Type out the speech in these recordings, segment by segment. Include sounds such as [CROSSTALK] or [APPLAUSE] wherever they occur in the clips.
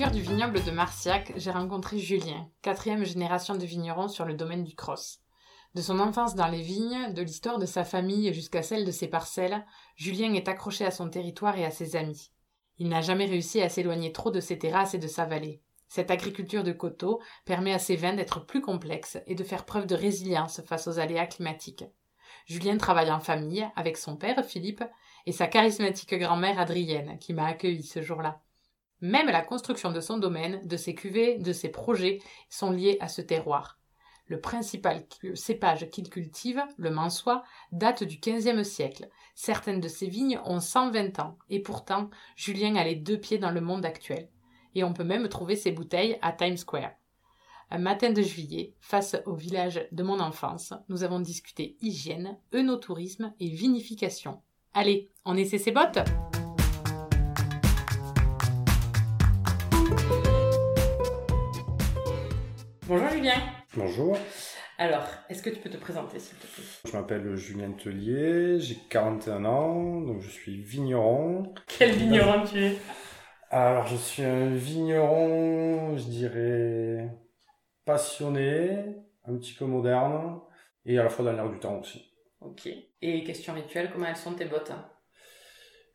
Cœur du vignoble de Marciac, j'ai rencontré Julien, quatrième génération de vignerons sur le domaine du Cross. De son enfance dans les vignes, de l'histoire de sa famille jusqu'à celle de ses parcelles, Julien est accroché à son territoire et à ses amis. Il n'a jamais réussi à s'éloigner trop de ses terrasses et de sa vallée. Cette agriculture de coteaux permet à ses vins d'être plus complexes et de faire preuve de résilience face aux aléas climatiques. Julien travaille en famille avec son père Philippe et sa charismatique grand-mère Adrienne qui m'a accueilli ce jour-là. Même la construction de son domaine, de ses cuvées, de ses projets sont liés à ce terroir. Le principal cépage qu'il cultive, le mansois, date du XVe siècle. Certaines de ses vignes ont 120 ans, et pourtant, Julien a les deux pieds dans le monde actuel. Et on peut même trouver ses bouteilles à Times Square. Un matin de juillet, face au village de mon enfance, nous avons discuté hygiène, œnotourisme et vinification. Allez, on essaie ses bottes Bonjour Julien. Bonjour. Alors, est-ce que tu peux te présenter s'il te plaît? Je m'appelle Julien Tellier, j'ai 41 ans, donc je suis vigneron. Quel vigneron tu es? Alors, je suis un vigneron, je dirais, passionné, un petit peu moderne, et à la fois dans l'air du temps aussi. Ok. Et question rituelle, comment elles sont tes bottes?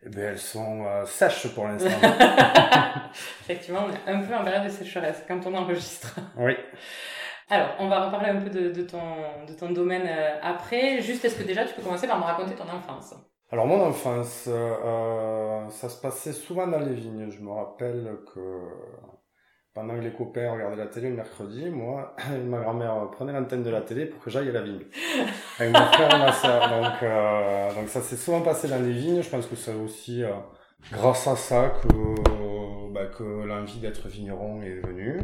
Eh bien, elles sont euh, sèches pour l'instant. [LAUGHS] Effectivement, on est un peu en période de sécheresse quand on enregistre. oui. Alors, on va reparler un peu de, de ton, de ton domaine euh, après. Juste, est-ce que déjà tu peux commencer par me raconter ton enfance? Alors, mon enfance, euh, ça se passait souvent dans les vignes. Je me rappelle que pendant que les copains regardaient la télé le mercredi, moi, [CLEARS THROAT] ma grand-mère prenait l'antenne de la télé pour que j'aille à la vigne. [LAUGHS] Avec mon frère et ma soeur. Donc, euh, donc ça s'est souvent passé dans les vignes. Je pense que c'est aussi euh, grâce à ça que, bah, que l'envie d'être vigneron est venue.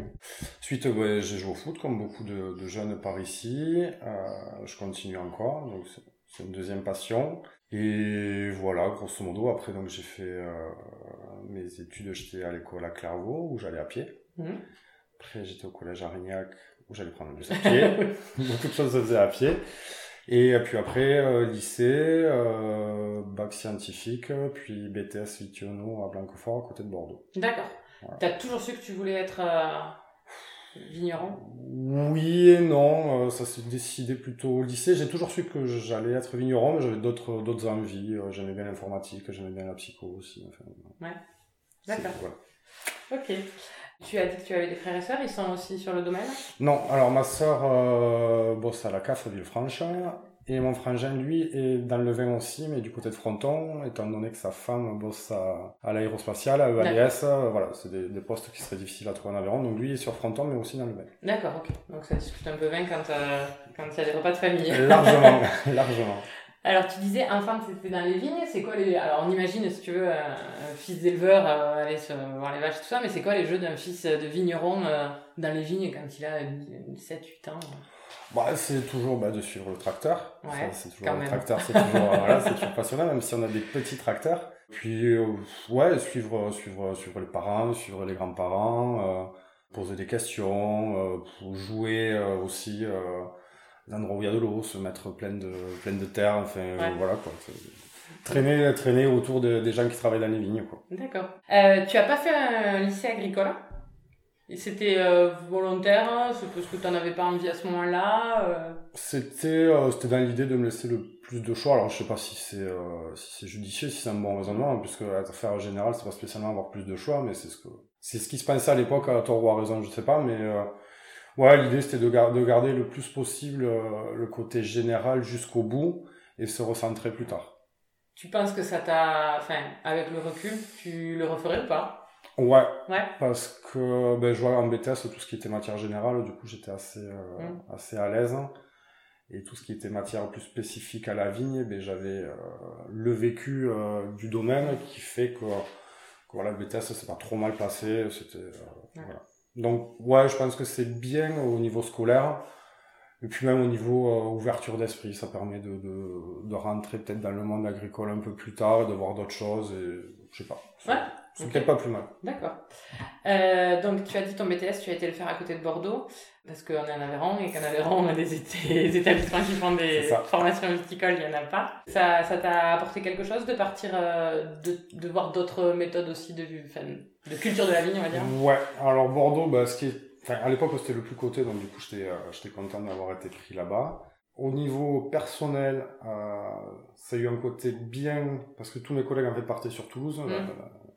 Suite, ouais, j'ai joué au foot comme beaucoup de, de jeunes par ici. Euh, je continue encore. Donc c'est- c'est une deuxième passion. Et voilà, grosso modo, après donc j'ai fait euh, mes études, j'étais à l'école à Clairvaux, où j'allais à pied. Mhm. Après, j'étais au collège Arignac, où j'allais prendre le bus à pied. [LAUGHS] Beaucoup de choses se faisaient à pied. Et puis après, euh, lycée, euh, bac scientifique, puis BTS Vitiono à Blanquefort, à côté de Bordeaux. D'accord. Voilà. T'as toujours su que tu voulais être euh, vigneron? Oui et non, euh, ça s'est décidé plutôt au lycée. J'ai toujours su que j'allais être vigneron, mais j'avais d'autres d'autres envies. J'aimais bien l'informatique, j'aimais bien la psycho aussi. Enfin, Ouais. D'accord. Ok. Tu as dit que tu avais des frères et sœurs, ils sont aussi sur le domaine Non, alors ma sœur euh, bosse à la CAF Villefranche et mon frangin lui est dans le vin aussi, mais du côté de Fronton, étant donné que sa femme bosse à, à l'aérospatiale, à EADS, euh, voilà, c'est des, des postes qui seraient difficiles à trouver en Aveyron, donc lui est sur Fronton, mais aussi dans le vin. D'accord, ok. Donc ça discute un peu vin quand euh, quand il y a des repas de famille. Largement, [LAUGHS] largement. Alors tu disais enfant c'était dans les vignes, c'est quoi les... Alors on imagine si tu veux un, un fils d'éleveur euh, aller se voir les vaches tout ça, mais c'est quoi les jeux d'un fils de vigneron euh, dans les vignes quand il a 7-8 ans? Bah, c'est toujours bah, de suivre le tracteur. Ouais, c'est toujours le tracteur, c'est toujours, euh, voilà, toujours passionnant, même si on a des petits tracteurs. Puis, euh, ouais, suivre, suivre, suivre les parents, suivre les grands-parents, euh, poser des questions, euh, jouer euh, aussi, y a de l'eau, se mettre plein de, plein de terre, enfin, euh, Ouais. voilà, quoi. Traîner, traîner autour de- des gens qui travaillent dans les vignes, quoi. D'accord. Euh, tu as pas fait un lycée agricole? C'était euh, volontaire? C'est parce que tu n'en avais pas envie à ce moment-là euh, C'était euh, c'était dans l'idée de me laisser le plus de choix. Alors je sais pas si c'est si c'est judicieux, si c'est un bon raisonnement, puisque à affaire générale, c'est pas spécialement avoir plus de choix, mais c'est ce que c'est ce qui se pensait à l'époque, à tort ou à raison, je sais pas, mais ouais, l'idée c'était de, gar- de garder le plus possible euh, le côté général jusqu'au bout et se recentrer plus tard. Tu penses que ça t'a... Enfin, avec le recul, tu le referais ou pas? Ouais, Ouais. parce que ben, je vois en BTS tout ce qui était matière générale, du coup j'étais assez, euh, Mm. assez à l'aise. Et tout ce qui était matière plus spécifique à la vigne, ben, j'avais euh, le vécu du domaine qui fait que, que voilà, le BTS c'est pas trop mal placé. C'était, Ouais. voilà. Donc, ouais, je pense que c'est bien au niveau scolaire. Et puis même au niveau euh, ouverture d'esprit, ça permet de, de, de rentrer peut-être dans le monde agricole un peu plus tard, de voir d'autres choses, et je sais pas. C'est peut-être pas plus mal. D'accord. Euh, donc tu as dit ton BTS, tu as été le faire à côté de Bordeaux, parce qu'on est en Aveyron, et qu'en Aveyron, on a des, [LAUGHS] établissements qui font des formations viticoles, il n'y en a pas. Ça ça t'a apporté quelque chose de partir, euh, de, de voir d'autres méthodes aussi de, de culture de la vigne, on va dire? Ouais, alors Bordeaux, bah, ce qui est Enfin, à l'époque, c'était le plus côté, donc du coup, j'étais, euh, content d'avoir été pris là-bas. Au niveau personnel, euh, ça a eu un côté bien, parce que tous mes collègues en fait partaient sur Toulouse. Mm. Euh,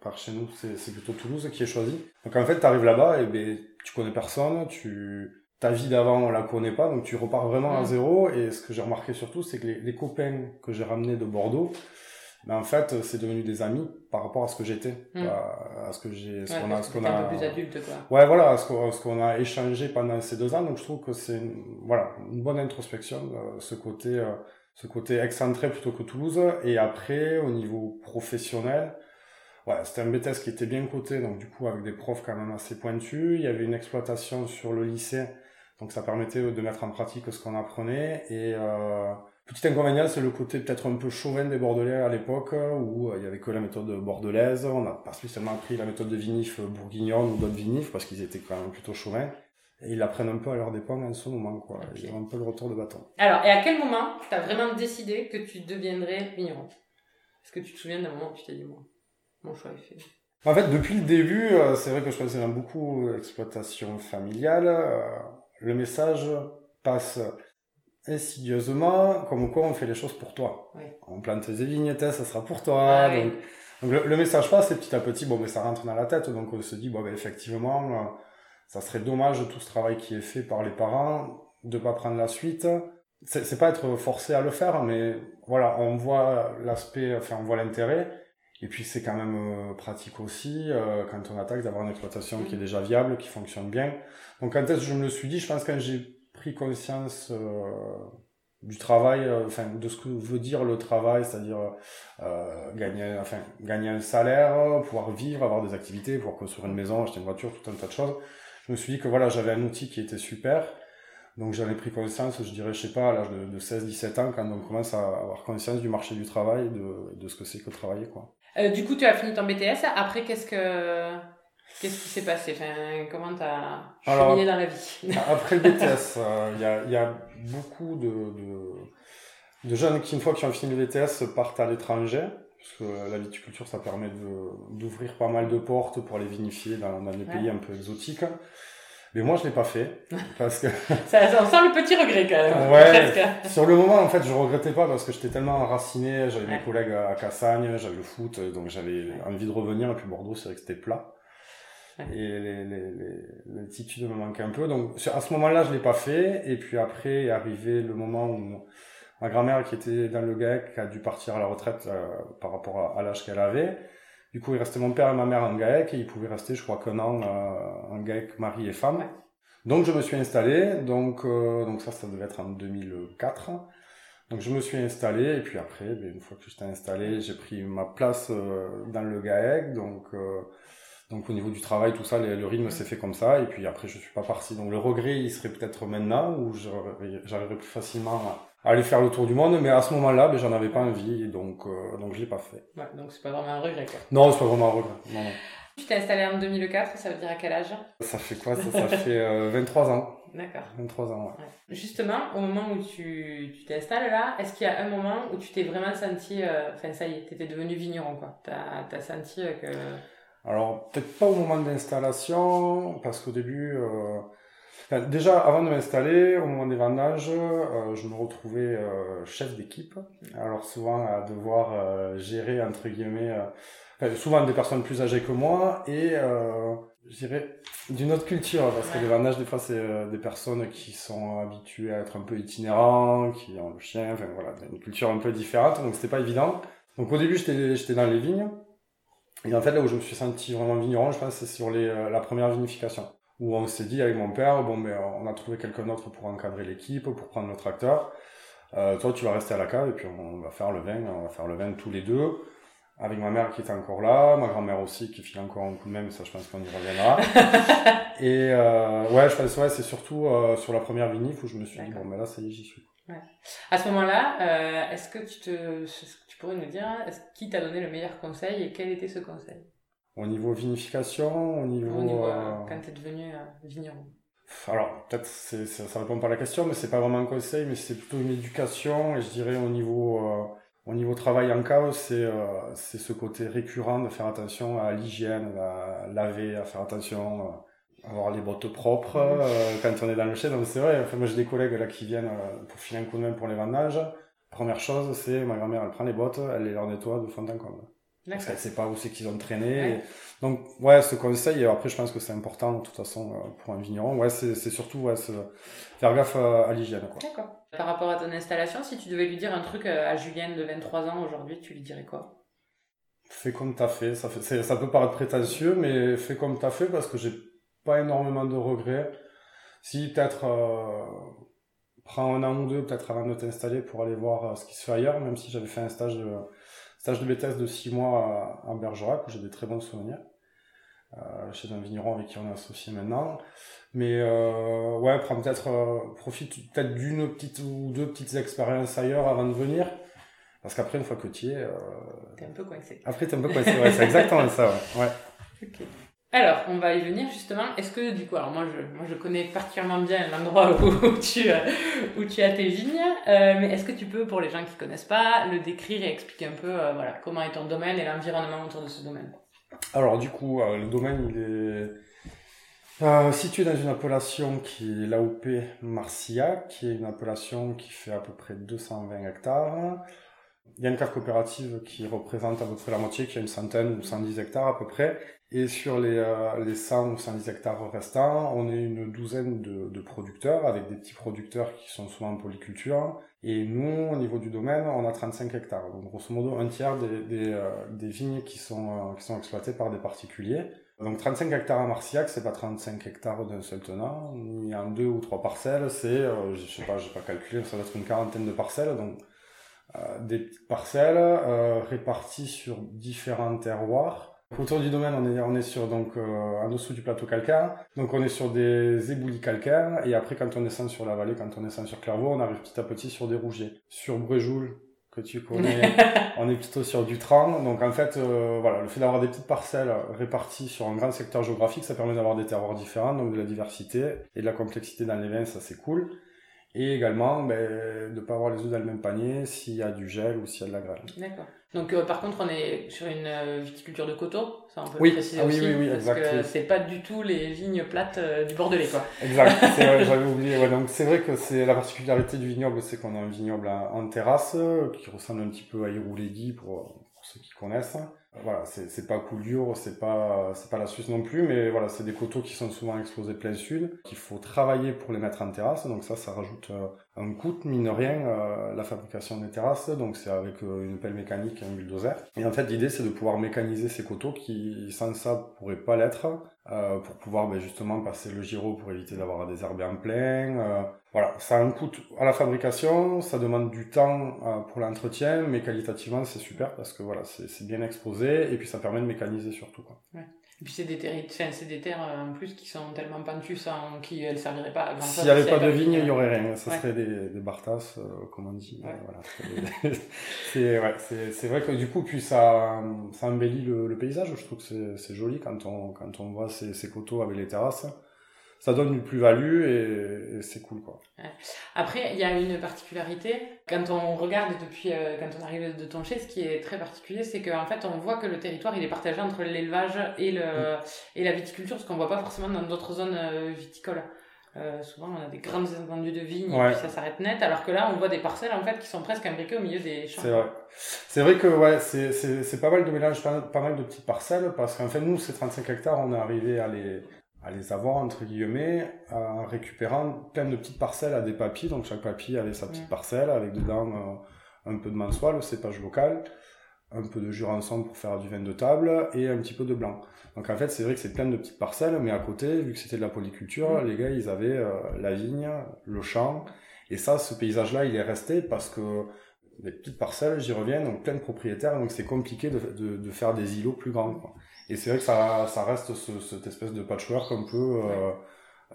par chez nous, c'est, c'est plutôt Toulouse qui est choisi. Donc en fait, tu arrives là-bas et ben, tu connais personne, tu, ta vie d'avant, on la connaît pas, donc tu repars vraiment à mm. zéro. Et ce que j'ai remarqué surtout, c'est que les, les copains que j'ai ramenés de Bordeaux, mais en fait, c'est devenu des amis par rapport à ce que j'étais, hmm. à, ce que j'ai, ce qu'on a, ce qu'on a. Un peu plus adulte, quoi. Ouais, voilà, ce qu'on, ce qu'on a échangé pendant ces deux ans. Donc, je trouve que c'est, une, voilà, une bonne introspection, euh, ce côté, euh, ce côté excentré plutôt que Toulouse. Et après, au niveau professionnel, ouais, c'était un BTS qui était bien coté, donc du coup, avec des profs quand même assez pointus. Il y avait une exploitation sur le lycée, donc ça permettait de mettre en pratique ce qu'on apprenait. Et, euh, Petit inconvénient, c'est le côté peut-être un peu chauvin des Bordelais à l'époque, où euh, il y avait que la méthode bordelaise. On n'a pas spécialement appris la méthode de vinif bourguignonne ou d'autres vinifs, parce qu'ils étaient quand même plutôt chauvins. Et ils l'apprennent un peu à leur dépens en ce moment, quoi. Ils ont un peu le retour de bâton. Alors, et à quel moment tu as vraiment décidé que tu deviendrais vigneron? Est-ce que tu te souviens d'un moment où tu t'es dit, moi, mon choix est fait En fait, depuis le début, euh, c'est vrai que je faisais beaucoup exploitation familiale. Euh, le message passe insidieusement, comme quoi on fait les choses pour toi. On plante des vignettes, ça sera pour toi. Ah donc, le, message passe et petit à petit, bon, mais ça rentre dans la tête. Donc on se dit, bon, ben, effectivement, euh, ça serait dommage tout ce travail qui est fait par les parents de pas prendre la suite. C'est pas être forcé à le faire, mais voilà, on voit l'aspect, enfin, on voit l'intérêt. Et puis c'est quand même euh, pratique aussi euh, quand on attaque d'avoir une exploitation qui est déjà viable, qui fonctionne bien. Donc quand est-ce je me le suis dit, je pense quand j'ai pris conscience euh, du travail, euh, enfin de ce que veut dire le travail, c'est-à-dire euh, gagner, enfin gagner un salaire, pouvoir vivre, avoir des activités, pouvoir construire une maison, acheter une voiture, tout un tas de choses. Je me suis dit que voilà, j'avais un outil qui était super. Donc j'avais pris conscience, je dirais, je sais pas, à l'âge de, 16-17 ans, quand on commence à avoir conscience du marché du travail, de, de ce que c'est que travailler, quoi. du coup, tu as fini ton BTS. Après, qu'est-ce que Qu'est-ce qui s'est passé? Enfin, Comment t'as cheminé dans la vie? [LAUGHS] Après le BTS, euh, il y, a, y, a, beaucoup de, de, de, jeunes qui, une fois qu'ils ont fini le BTS, partent à l'étranger. Parce que la viticulture, ça permet d'ouvrir pas mal de portes pour les vinifier dans, dans des pays un peu exotiques. Mais moi, je l'ai pas fait. Parce que... [LAUGHS] ça, ça sent le petit regret quand même. Ouais. Sur le moment, en fait, je regrettais pas parce que j'étais tellement enraciné. J'avais mes collègues à Cassagne, j'avais le foot, donc j'avais envie de revenir. Et puis Bordeaux, c'est vrai que c'était plat et les, les, les, me manquaient un peu. Donc à ce moment-là, je l'ai pas fait. Et puis après est arrivé le moment où ma grand-mère qui était dans le GAEC a dû partir à la retraite euh, par rapport à, l'âge qu'elle avait. Du coup, il restait mon père et ma mère en GAEC et ils pouvaient rester, je crois, qu'un an euh, en GAEC mari et femme. Donc je me suis installé. Donc euh, donc ça, ça devait être en 2004. Donc je me suis installé et puis après, ben, une fois que j'étais installé, j'ai pris ma place euh, dans le GAEC. Donc donc au niveau du travail, tout ça, le, rythme s'est fait comme ça. Et puis après, je suis pas parti. Donc le regret, il serait peut-être maintenant où j'arriverais plus facilement à aller faire le tour du monde. Mais à ce moment-là, ben, j'en avais pas envie. Donc, euh, donc je l'ai pas fait. Ouais, donc c'est pas vraiment un regret, quoi. Non, c'est pas vraiment un regret. Non, non. Tu t'es installé en 2004, ça veut dire à quel âge? Ça fait quoi Ça, ça fait euh, 23 ans. D'accord. 23 ans, ouais. Justement, au moment où tu tu t'installes là, est-ce qu'il y a un moment où tu t'es vraiment senti, euh, enfin ça y est, t'étais devenu vigneron, quoi? T'as as senti euh, que... Alors, peut-être pas au moment de l'installation, parce qu'au début, euh... déjà avant de m'installer, au moment des vendages, euh, je me retrouvais euh, chef d'équipe. Alors souvent à devoir euh, gérer, entre guillemets, souvent des personnes plus âgées que moi, et je dirais d'une autre culture, parce que les vendages, des fois, c'est des personnes qui sont habituées à être un peu itinérants, qui ont le chien, enfin voilà, une culture un peu différente, donc c'était pas évident. Donc au début, j'étais dans les vignes, et en fait, là où je me suis senti vraiment vigneron, je pense, c'est sur les, euh, la première vinification. Où on s'est dit avec mon père, bon, mais on a trouvé quelqu'un d'autre pour encadrer l'équipe, pour prendre le tracteur. Euh, toi, tu vas rester à la cave et puis on va faire le vin, on va faire le vin tous les deux. avec ma mère qui est encore là, ma grand-mère aussi qui file encore un coup de même, ça je pense qu'on y reviendra. [LAUGHS] et euh, ouais, je pense ouais, c'est surtout euh, sur la première vinif où je me suis dit bon mais là ça y est, j'y suis. Ouais. À ce moment-là, euh, est-ce que tu te, tu pourrais nous dire qui t'a donné le meilleur conseil et quel était ce conseil? Au niveau vinification, au niveau, au niveau euh, quand t'es devenu vigneron. Alors peut-être c'est, ça, ça répond pas à la question, mais c'est pas vraiment un conseil, mais c'est plutôt une éducation et je dirais au niveau au niveau travail en cave, c'est euh, c'est ce côté récurrent de faire attention à l'hygiène, à laver, à faire attention, à euh, avoir les bottes propres euh, quand on est dans le chai. Donc c'est vrai, enfin, moi j'ai des collègues là qui viennent pour filer un coup de main pour les vendages. Première chose, c'est ma grand-mère, elle prend les bottes, elle les leur nettoie de fond en comble. Parce qu'elle sait pas où c'est qu'ils ont traîné. Donc, ouais, ce conseil, après, je pense que c'est important, de toute façon, pour un vigneron. Ouais, c'est surtout, ouais, faire gaffe à, à l'hygiène. D'accord. Par rapport à ton installation, si tu devais lui dire un truc euh, à Julienne de 23 ans aujourd'hui, tu lui dirais quoi? Fais comme t'as fait. Ça, fait ça peut paraître prétentieux, mais fais comme t'as fait parce que j'ai pas énormément de regrets. Si peut-être euh, prends un an ou deux peut-être avant de t'installer pour aller voir euh, ce qui se fait ailleurs, même si j'avais fait un stage de stage de BTS de 6 mois à, Bergerac où j'ai des très bons souvenirs. Euh, chez un vigneron avec qui on est associé maintenant. Mais euh, ouais, prends peut-être, euh, profite peut-être d'une petite ou deux petites expériences ailleurs avant de venir. Parce qu'après, une fois que tu y es... T'es un peu coincé. Après, t'es un peu coincé, ouais, c'est exactement ça, ouais. [LAUGHS] Alors, on va y venir justement. Est-ce que du coup, alors moi je, connais particulièrement bien l'endroit [LAUGHS] où, tu, où as tes vignes, euh, mais est-ce que tu peux, pour les gens qui connaissent pas, le décrire et expliquer un peu euh, voilà, comment est ton domaine et l'environnement autour de ce domaine? Alors du coup, euh, le domaine il est situé dans une appellation qui est l'AOP Marcia, qui est une appellation qui fait à peu près 220 hectares. Il y a une cave coopérative qui représente à peu près la moitié, qui a une centaine ou 110 hectares à peu près. Et sur les, euh, les 100 ou 110 hectares restants, on est une douzaine de, producteurs, avec des petits producteurs qui sont souvent en polyculture. Et nous, au niveau du domaine, on a 35 hectares. Donc grosso modo, un tiers des, des, euh, vignes qui sont, euh, qui sont exploitées par des particuliers. Donc 35 hectares à Marciac, c'est pas 35 hectares d'un seul tenant. Y a deux ou trois parcelles, c'est, je sais pas, j'ai pas calculé, ça doit être une quarantaine de parcelles. Donc des petites parcelles réparties sur différents terroirs Autour du domaine, on est, on est sur donc euh, en dessous du plateau calcaire. Donc on est sur des éboulis calcaires et après quand on descend sur la vallée, quand on descend sur Clairvaux, on arrive petit à petit sur des rougiers. Sur Bréjoul, que tu connais, [LAUGHS] on est plutôt sur du tram. Donc en fait, euh, voilà, le fait d'avoir des petites parcelles réparties sur un grand secteur géographique, ça permet d'avoir des terroirs différents, donc de la diversité et de la complexité dans les vins, ça c'est cool. Et également, ben, de ne pas avoir les œufs dans le même panier s'il y a du gel ou s'il y a de la grêle. D'accord. Donc euh, par contre, on est sur une euh, viticulture de coteaux, ça on peut oui. le préciser ah, aussi, oui, oui, oui, parce que c'est pas du tout les vignes plates euh, du Bordelais, quoi. [LAUGHS] Exact, [LAUGHS] j'avais oublié. Ouais, donc c'est vrai que c'est la particularité du vignoble, c'est qu'on a un vignoble en terrasse qui ressemble un petit peu à Irouléguy pour, pour ceux qui connaissent voilà, c'est pas dur, c'est pas c'est pas la Suisse non plus, mais voilà, c'est des coteaux qui sont souvent exposés plein sud, qu'il faut travailler pour les mettre en terrasse, donc ça, ça rajoute euh, un coût, mine de rien, euh, la fabrication des terrasses, donc c'est avec euh, une pelle mécanique et un bulldozer. Et en fait, l'idée, c'est de pouvoir mécaniser ces coteaux qui, sans ça, pourraient pas l'être, pour pouvoir ben, justement passer le giro pour éviter d'avoir des en plein, voilà, ça a un coût à la fabrication, ça demande du temps euh, pour l'entretien, mais qualitativement c'est super parce que voilà, c'est bien exposé et puis ça permet de mécaniser surtout. Quoi. Ouais. Et puis c'est des terres, c'est des terres euh, en plus qui sont tellement pentues sans qui elles serviraient pas à grand S'il n'y avait pas de vigne, il n'y aurait rien. Ça serait des, des bartas, euh, comme on dit. Ouais. voilà. c'est [LAUGHS] ouais, c'est vrai que du coup, puis ça, ça embellit le, le paysage. Je trouve que c'est joli quand on quand on voit ces, ces coteaux avec les terrasses ça donne une plus-value et, c'est cool quoi. Après, il y a une particularité quand on regarde depuis euh, quand on arrive de Tonché, ce qui est très particulier, c'est qu'en fait on voit que le territoire il est partagé entre l'élevage et le mm. et la viticulture, ce qu'on voit pas forcément dans d'autres zones euh, viticoles. Euh, souvent, on a des grandes étendues de vignes et puis ça s'arrête net, alors que là, on voit des parcelles en fait qui sont presque imbriquées au milieu des champs. C'est vrai. C'est vrai que ouais, c'est pas mal de mélange, pas, pas mal de petites parcelles, parce qu'en fait, nous, ces 35 hectares, on est arrivé à les, à les avoir entre guillemets en récupérant plein de petites parcelles à des papilles donc chaque papille avait sa petite parcelle avec dedans euh, un peu de mansois le cépage local un peu de jurançon pour faire du vin de table et un petit peu de blanc donc en fait c'est vrai que c'est plein de petites parcelles mais à côté vu que c'était de la polyculture les gars ils avaient euh, la vigne le champ et ça ce paysage là il est resté parce que des petites parcelles, j'y reviens, donc plein de propriétaires, donc c'est compliqué de, de, de, faire des îlots plus grands. Quoi. Et c'est vrai que ça, ça reste ce, cette espèce de patchwork un peu euh,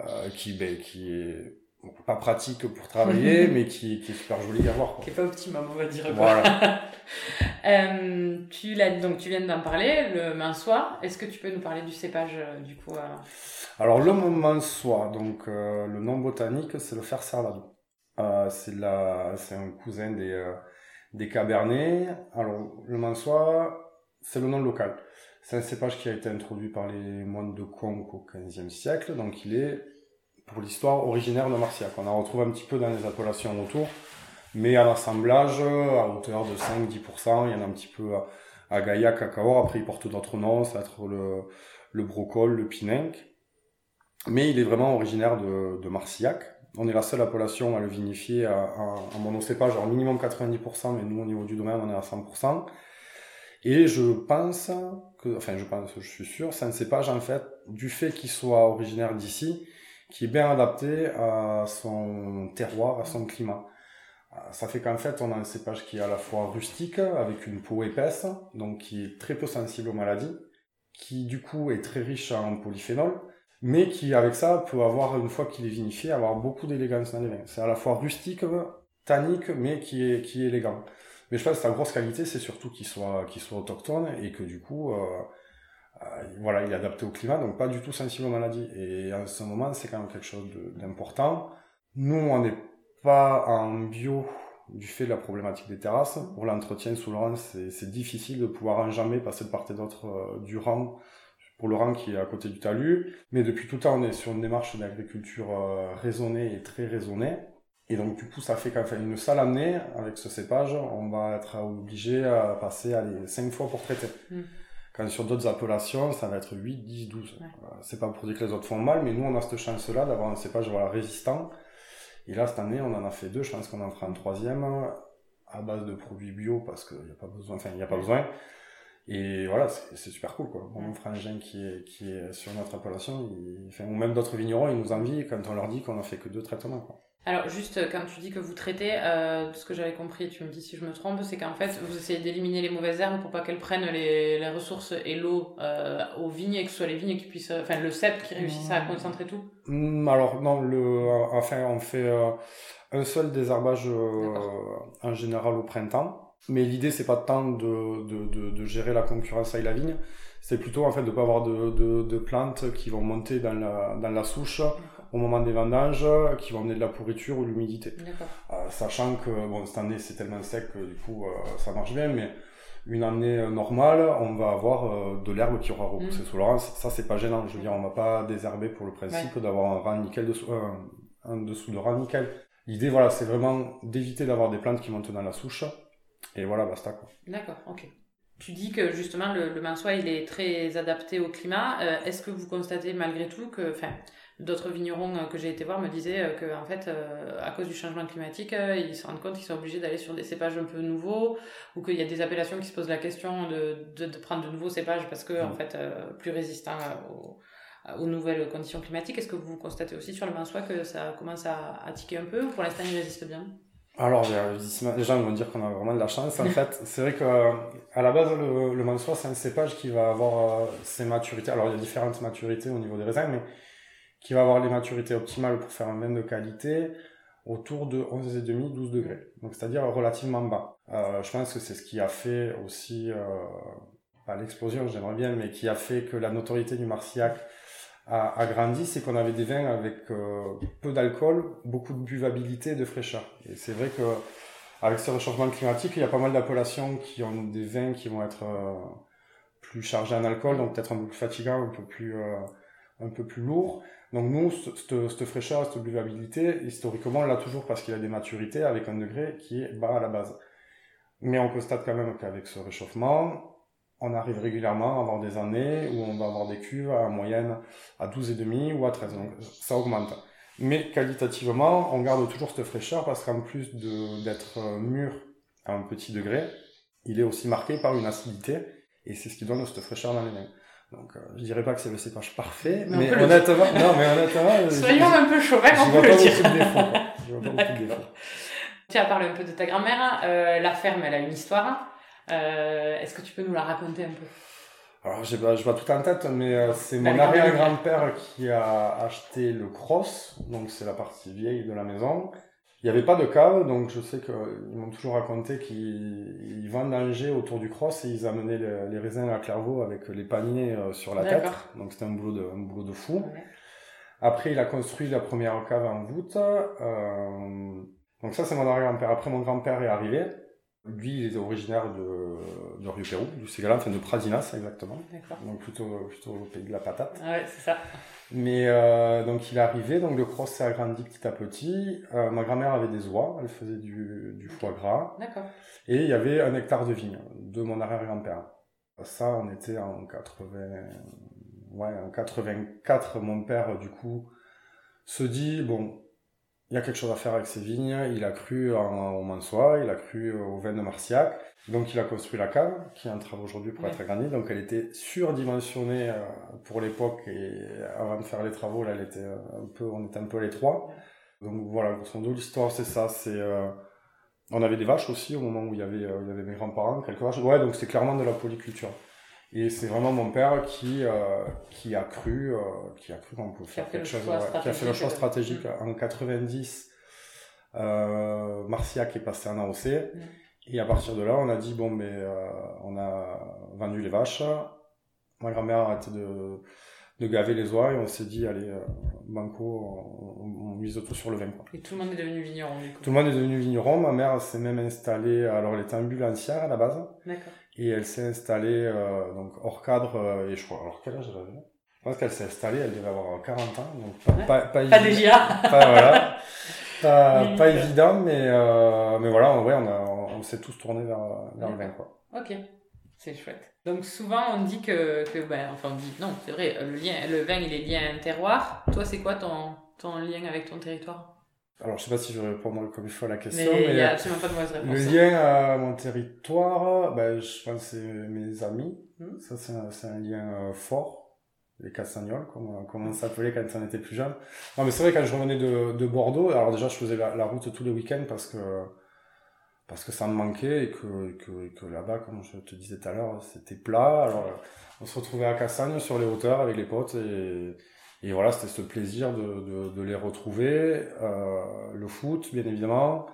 euh, qui, ben, qui est pas pratique pour travailler, [LAUGHS] mais qui, qui est super joli à voir. Quoi. Qui est pas optimum, on va dire. Voilà. [LAUGHS] euh, tu l'as donc tu viens d'en parler, le minçois. Est-ce que tu peux nous parler du cépage euh, du coup euh... Alors le minçois, donc euh, le nom botanique, c'est le fer serlado. Euh, c'est la, c'est un cousin des euh, des cabernets. Alors le minçois, c'est le nom local. C'est un cépage qui a été introduit par les moines de Conques au XVe siècle, donc il est pour l'histoire originaire de Marciac. On en retrouve un petit peu dans les appellations autour, mais à l'assemblage, à hauteur de 5-10%, il y en a un petit peu à, Gaillac, à Cahors, après il porte d'autres noms, ça va être le, le brocol, le pinenc. Mais il est vraiment originaire de, de. On est la seule appellation à le vinifier à monocépage, alors minimum 90%, mais nous au niveau du domaine on est à 100%. Et je pense que, enfin je pense, je suis sûr, c'est un cépage en fait, du fait qu'il soit originaire d'ici, qui est bien adapté à son terroir, à son climat. Ça fait qu'en fait, on a un cépage qui est à la fois rustique, avec une peau épaisse, donc qui est très peu sensible aux maladies, qui du coup est très riche en polyphénol, mais qui avec ça peut avoir, une fois qu'il est vinifié, avoir beaucoup d'élégance dans les vins. C'est à la fois rustique, tannique, mais qui est, qui est élégant. Mais je pense que sa grosse qualité, c'est surtout qu'il soit, qu'il soit autochtone et que du coup, euh, euh, voilà, il est adapté au climat, donc pas du tout sensible aux maladies. Et en ce moment, c'est quand même quelque chose d'important. Nous, on n'est pas en bio du fait de la problématique des terrasses. Pour l'entretien sous le rang, c'est difficile de pouvoir jamais passer de part et d'autre euh, du rang pour le rang qui est à côté du talus. Mais depuis tout le temps, on est sur une démarche d'agriculture euh, raisonnée et très raisonnée. Et donc, du coup, ça fait qu'en fait, une seule année, avec ce cépage, on va être obligé à passer allez, 5 fois pour traiter. Mm. Quand sur d'autres appellations, ça va être 8, 10, 12. Ouais. C'est pas pour dire que les autres font mal, mais nous, on a cette chance-là d'avoir un cépage voilà, résistant. Et là, cette année, on en a fait deux. Je pense qu'on en fera un troisième à base de produits bio parce qu'il n'y a pas besoin. Enfin, il n'y a pas besoin. Et voilà, c'est super cool, quoi. Mon frangin qui est, qui est sur notre appellation, il, enfin, ou même d'autres vignerons, ils nous envient quand on leur dit qu'on a fait que deux traitements, quoi. Alors juste quand tu dis que vous traitez, euh, ce que j'avais compris, tu me dis si je me trompe, c'est qu'en fait vous essayez d'éliminer les mauvaises herbes pour pas qu'elles prennent les, les, ressources et l'eau euh, aux vignes et que ce soit les vignes qui puissent, enfin le cep qui réussisse à concentrer tout. Mmh, alors non, le, enfin on fait euh, un seul désherbage euh, en général au printemps, mais l'idée c'est pas tant de, de, de, de, gérer la concurrence avec la vigne, c'est plutôt en fait de pas avoir de, de, de plantes qui vont monter dans la, dans la souche au moment des vendanges qui vont amener de la pourriture ou de l'humidité. Euh, sachant que bon cette année c'est tellement sec que du coup euh, ça marche bien, mais une année normale, on va avoir euh, de l'herbe qui aura repoussé mmh. sous le Ça c'est pas gênant. Je veux dire, on va pas désherber pour le principe ouais. d'avoir un rang nickel dessous, un dessous de rang nickel. L'idée voilà, c'est vraiment d'éviter d'avoir des plantes qui montent dans la souche. Et voilà, basta quoi. D'accord, ok. Tu dis que justement le, le minçois il est très adapté au climat. Euh, Est-ce que vous constatez malgré tout que, enfin, d'autres vignerons que j'ai été voir me disaient que en fait euh, à cause du changement climatique euh, ils se rendent compte qu'ils sont obligés d'aller sur des cépages un peu nouveaux ou qu'il y a des appellations qui se posent la question de, de, de prendre de nouveaux cépages parce que mmh. en fait euh, plus résistants aux, aux, nouvelles conditions climatiques est-ce que vous constatez aussi sur le minçois que ça commence à, à tiquer un peu ou pour l'instant il résiste bien? Alors, les gens vont dire qu'on a vraiment de la chance. En [LAUGHS] fait, c'est vrai que à la base, le, le mansois, c'est un cépage qui va avoir ses maturités. Alors, il y a différentes maturités au niveau des raisins, mais qui va avoir les maturités optimales pour faire un vin de qualité autour de 11,5 12 degrés. Donc c'est-à-dire relativement bas. Euh, je pense que c'est ce qui a fait aussi euh, pas l'explosion, j'aimerais bien, mais qui a fait que la notoriété du Marciac a, a grandi, c'est qu'on avait des vins avec euh, peu d'alcool, beaucoup de buvabilité et de fraîcheur. Et c'est vrai que avec ce réchauffement climatique, il y a pas mal d'appellations qui ont des vins qui vont être euh, plus chargés en alcool, donc peut-être un peu plus fatigants, un peu plus euh, un peu plus lourds. Donc nous, cette, fraîcheur, cette buvabilité, historiquement, on l'a toujours parce qu'il a des maturités avec un degré qui est bas à la base. Mais on constate quand même qu'avec ce réchauffement, on arrive régulièrement à avoir des années où on va avoir des cuves en moyenne à 12,5 ou à 13. Donc ça augmente. Mais qualitativement, on garde toujours cette fraîcheur parce qu'en plus d'être mûr à un petit degré, il est aussi marqué par une acidité et c'est ce qui donne cette fraîcheur dans les vins. Donc, euh, je dirais pas que c'est le cépage parfait, mais, mais honnêtement, non, mais honnêtement, [LAUGHS] soyons un peu chauvin, on peut le dire. De défauts, je vois pas beaucoup de défauts. Tu as parlé un peu de ta grand-mère. Euh, la ferme, elle a une histoire. Euh, Est-ce que tu peux nous la raconter un peu? Alors, j'ai pas, pas tout en tête, mais euh, c'est mon arrière-grand-père qui a acheté le cross, donc c'est la partie vieille de la maison. Il n'y avait pas de cave, donc je sais qu'ils m'ont toujours raconté qu'ils vendangeaient autour du cross et ils amenaient les, raisins à Clairvaux avec les paniers euh, sur la tête. Donc c'était un boulot de, un boulot de fou. Après, il a construit la première cave en voûte. Euh, donc ça, c'est mon arrière-grand-père. Après, mon grand-père est arrivé. Lui, il était originaire de, de Rio Pérou, du Ségala, enfin de Pradinas exactement. Donc plutôt, plutôt au pays de la patate. Ouais, c'est ça. Mais euh, donc il est arrivé, donc le cross s'est agrandi petit à petit. Euh, ma grand-mère avait des oies, elle faisait du, du foie gras. D'accord. Et il y avait un hectare de vigne de mon arrière-grand-père. Ça, on était en 80, ouais, en 84. Mon père, du coup, se dit bon, il y a quelque chose à faire avec ces vignes. Il a cru en, au Mansois, il a cru au vin de Marciac. Donc il a construit la cave, qui est en travaux aujourd'hui pour être agrandie. Donc elle était surdimensionnée euh, pour l'époque et avant de faire les travaux, là, elle était un peu, on était un peu les trois. Donc voilà, grosso modo, l'histoire c'est ça. C'est euh, on avait des vaches aussi au moment où il y avait, euh, il y avait mes grands-parents, quelques vaches. Ouais, donc c'est clairement de la polyculture. Et c'est vraiment mon père qui, euh, qui a cru, euh, qui a cru qu'on pouvait faire quelque chose, qui a fait le choix stratégique. En 90, euh, Marciac est passé en AOC. Et à partir de là, on a dit, bon, mais euh, on a vendu les vaches. Ma grand-mère a arrêté de, de gaver les oies et on s'est dit, allez, Banco, on, on, mise tout sur le vin. Quoi. Et tout le monde est devenu vigneron, du coup. Tout le monde est devenu vigneron. Ma mère s'est même installée, alors elle était ambulancière à la base. D'accord. Et elle s'est installée euh, donc hors cadre, euh, et je crois, alors quel âge elle avait Je pense qu'elle s'est installée, elle devait avoir 40 ans, donc pas, pas, pas, pas déjà. Pas, voilà. [LAUGHS] pas, pas évident, mais, euh, mais voilà, en vrai, on, a, on, s'est tous tournés vers, vers le vin, quoi. Ok, c'est chouette. Donc souvent, on dit que, que ben, enfin, on dit, non, c'est vrai, le, lien, le vin, il est lié à un terroir. Toi, c'est quoi ton, ton lien avec ton territoire? Alors, je sais pas si je vais répondre comme il faut à la question, mais il n'y a absolument pas de mauvaise réponse. Le lien à mon territoire, ben, je pense que c'est mes amis. Hmm. Ça, c'est un, un, lien euh, fort. Les Castagnols, comme, comme on s'appelait quand on était plus jeune. Non, mais c'est vrai, quand je revenais de, de Bordeaux, alors déjà, je faisais la, la, route tous les week-ends parce que, parce que ça me manquait et que, que, que là-bas, comme je te disais tout à l'heure, c'était plat. Alors, on se retrouvait à Cassagne, sur les hauteurs, avec les potes et, et voilà, c'était ce plaisir de, de, de les retrouver. Euh, le foot, bien évidemment.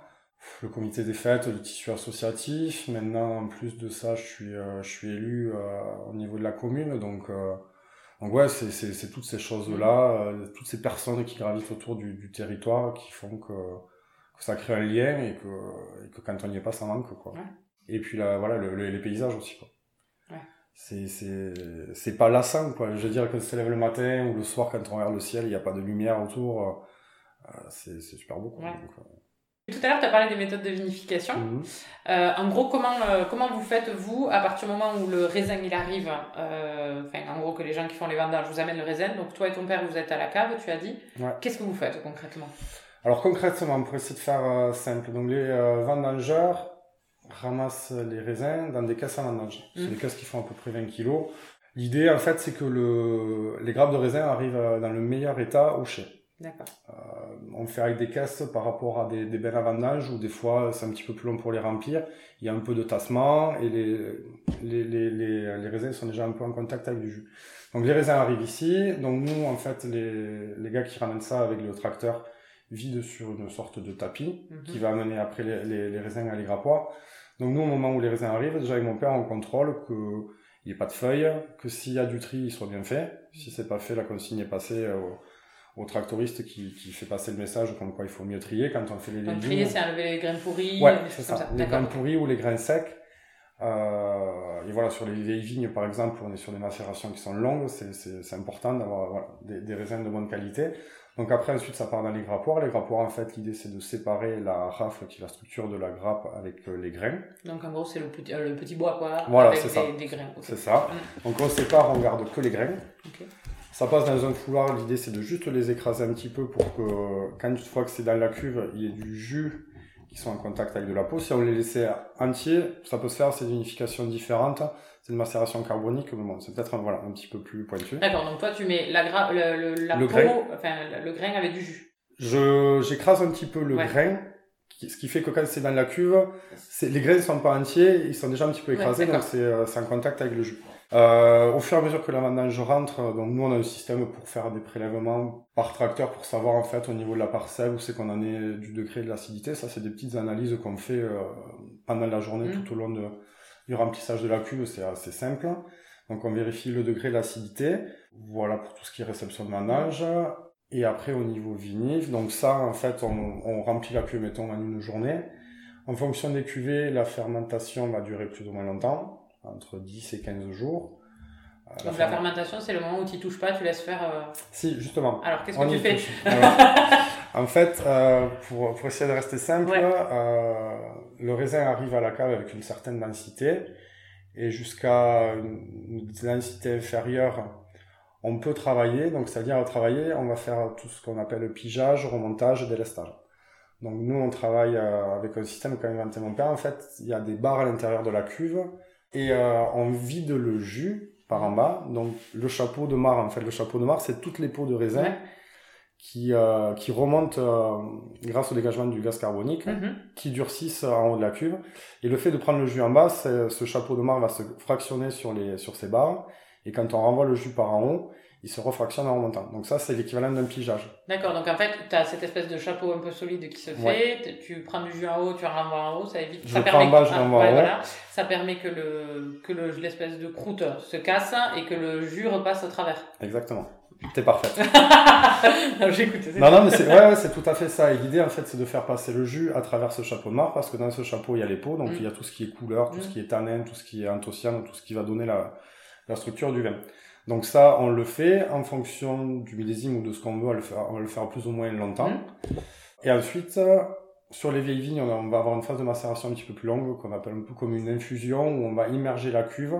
Le comité des fêtes, le tissu associatif. Maintenant, en plus de ça, je suis, euh, je suis élu euh, au niveau de la commune. Donc, euh, donc ouais, c'est, toutes ces choses-là, euh, toutes ces personnes qui gravitent autour du, du territoire qui font que, que, ça crée un lien et que, et que quand on n'y est pas, ça manque. Quoi. Ouais. Et puis là, voilà, le, le, les paysages aussi. Quoi c'est c'est c'est pas lassant quoi je veux dire quand se lève le matin ou le soir quand on regarde le ciel il n'y a pas de lumière autour euh, c'est c'est super beau quoi. Ouais. Donc, euh... tout à l'heure tu as parlé des méthodes de vinification -hmm. euh, en gros comment euh, comment vous faites vous à partir du moment où le raisin il arrive euh, en gros que les gens qui font les vendanges vous amènent le raisin donc toi et ton père vous êtes à la cave tu as dit ouais. qu'est-ce que vous faites concrètement? Alors concrètement pour essayer de faire simple donc les vendangeurs ramasse les raisins dans des caisses à vendange. Mmh. C'est des caisses qui font à peu près 20 kilos. L'idée, en fait, c'est que le, les grappes de raisin arrivent dans le meilleur état au chai. D'accord. Euh, on fait avec des caisses par rapport à des, des vendange où des fois c'est un petit peu plus long pour les remplir. Il y a un peu de tassement et les, les, les, les, les raisins sont déjà un peu en contact avec du jus. Donc les raisins arrivent ici. Donc nous, en fait, les, les gars qui ramènent ça avec le tracteur vident sur une sorte de tapis mmh. qui va amener après les, les, les raisins à les grappoirs. Donc nous, au moment où les raisins arrivent, déjà avec mon père, on contrôle qu'il n'y ait pas de feuilles, que s'il y a du tri, il soit bien fait. Si c'est pas fait, la consigne est passée au, au tractoriste qui, qui, fait passer le message comme quoi il faut mieux trier quand on fait les légumes. Trier, c'est enlever les graines pourries, ouais, c'est ça. ça. Les graines pourries ou les grains secs. Euh, et voilà, sur les vieilles vignes, par exemple, on est sur des macérations qui sont longues, c'est important d'avoir voilà, des, des raisins de bonne qualité. Donc après, ensuite, ça part dans les grappoirs. Les grappoirs, en fait, l'idée, c'est de séparer la rafle, qui est la structure de la grappe, avec euh, les grains. Donc en gros, c'est le petit, euh, le petit bois, quoi. Voilà, c'est ça. Des grains. Okay. C'est ça. Mmh. Donc on sépare, on garde que les grains. Okay. Ça passe dans un fouloir. L'idée, c'est de juste les écraser un petit peu pour que, quand une fois que c'est dans la cuve, il y ait du jus soit en contact avec de la peau. Si on les laissait entiers, ça peut se faire, c'est une unification différente c'est une macération carbonique, mais bon, c'est peut-être un, voilà, un petit peu plus pointu. D'accord, donc toi tu mets la, gra le, le, la le peau, grain. enfin le grain avec du jus. Je, j'écrase un petit peu le ouais. grain ce qui fait que quand c'est dans la cuve, les grains ne sont pas entiers, ils sont déjà un petit peu écrasés, donc euh, c'est en contact avec le jus. Euh, au fur et à mesure que la vendange rentre, donc nous on a un système pour faire des prélèvements par tracteur pour savoir en fait au niveau de la parcelle où c'est qu'on en est du degré de l'acidité. Ça c'est des petites analyses qu'on fait euh, pendant la journée mmh. tout au long de, du remplissage de la cuve, c'est assez simple. Donc on vérifie le degré d'acidité. Voilà pour tout ce qui est réception de vendange. Et après, au niveau vinif, donc ça, en fait, on, on remplit la cuve, mettons, en une journée. En fonction des cuvées, la fermentation va durer plus ou moins longtemps, entre 10 et 15 jours. Euh, donc la, fermentation, c'est le moment où tu touches pas, tu laisses faire... Euh, si, justement. Alors, qu'est-ce que tu fais [LAUGHS] En fait, euh, pour, pour, essayer de rester simple, euh, le raisin arrive à la cave avec une certaine densité, et jusqu'à une densité inférieure on peut travailler, donc c'est-à-dire travailler, on va faire tout ce qu'on appelle le pigeage, remontage, délestage. Donc nous, on travaille avec un système quand même inventé mon père. En fait, il y a des barres à l'intérieur de la cuve et euh, on vide le jus par en bas. Donc le chapeau de mar, en fait, le chapeau de mar, c'est toutes les peaux de raisin qui, euh, qui remontent grâce au dégagement du gaz carbonique, mm-hmm. qui durcissent en haut de la cuve. Et le fait de prendre le jus en bas, ce chapeau de mar va se fractionner sur, les, sur ces barres et quand on renvoie le jus par en haut, il se refractionne en remontant. Donc ça, c'est l'équivalent d'un pigeage. D'accord, donc en fait, tu as cette espèce de chapeau un peu solide qui se fait, tu prends du jus en haut, tu en renvoies en haut, ça évite... Je ça permet en bas, je renvoie en haut. Voilà. Ça permet que le que l'espèce de croûte se casse et que le jus repasse au travers. Exactement. T'es parfaite. [LAUGHS] non, j'écoute. Non, non, mais c'est ouais, c'est tout à fait ça. Et l'idée, en fait, c'est de faire passer le jus à travers ce chapeau marc, parce que dans ce chapeau, il y a les peaux, donc mm. il y a tout ce qui est couleur, tout ce mm. qui est tanin, tout ce qui est anthocyanes, tout ce qui va donner la, la structure du vin. Donc ça, on le fait en fonction du millésime ou de ce qu'on veut, on, le faire, on va le faire plus ou moins longtemps. Mmh. Et ensuite, sur les vieilles vignes, on va avoir une phase de macération un petit peu plus longue, qu'on appelle un peu comme une infusion, où on va immerger la cuve.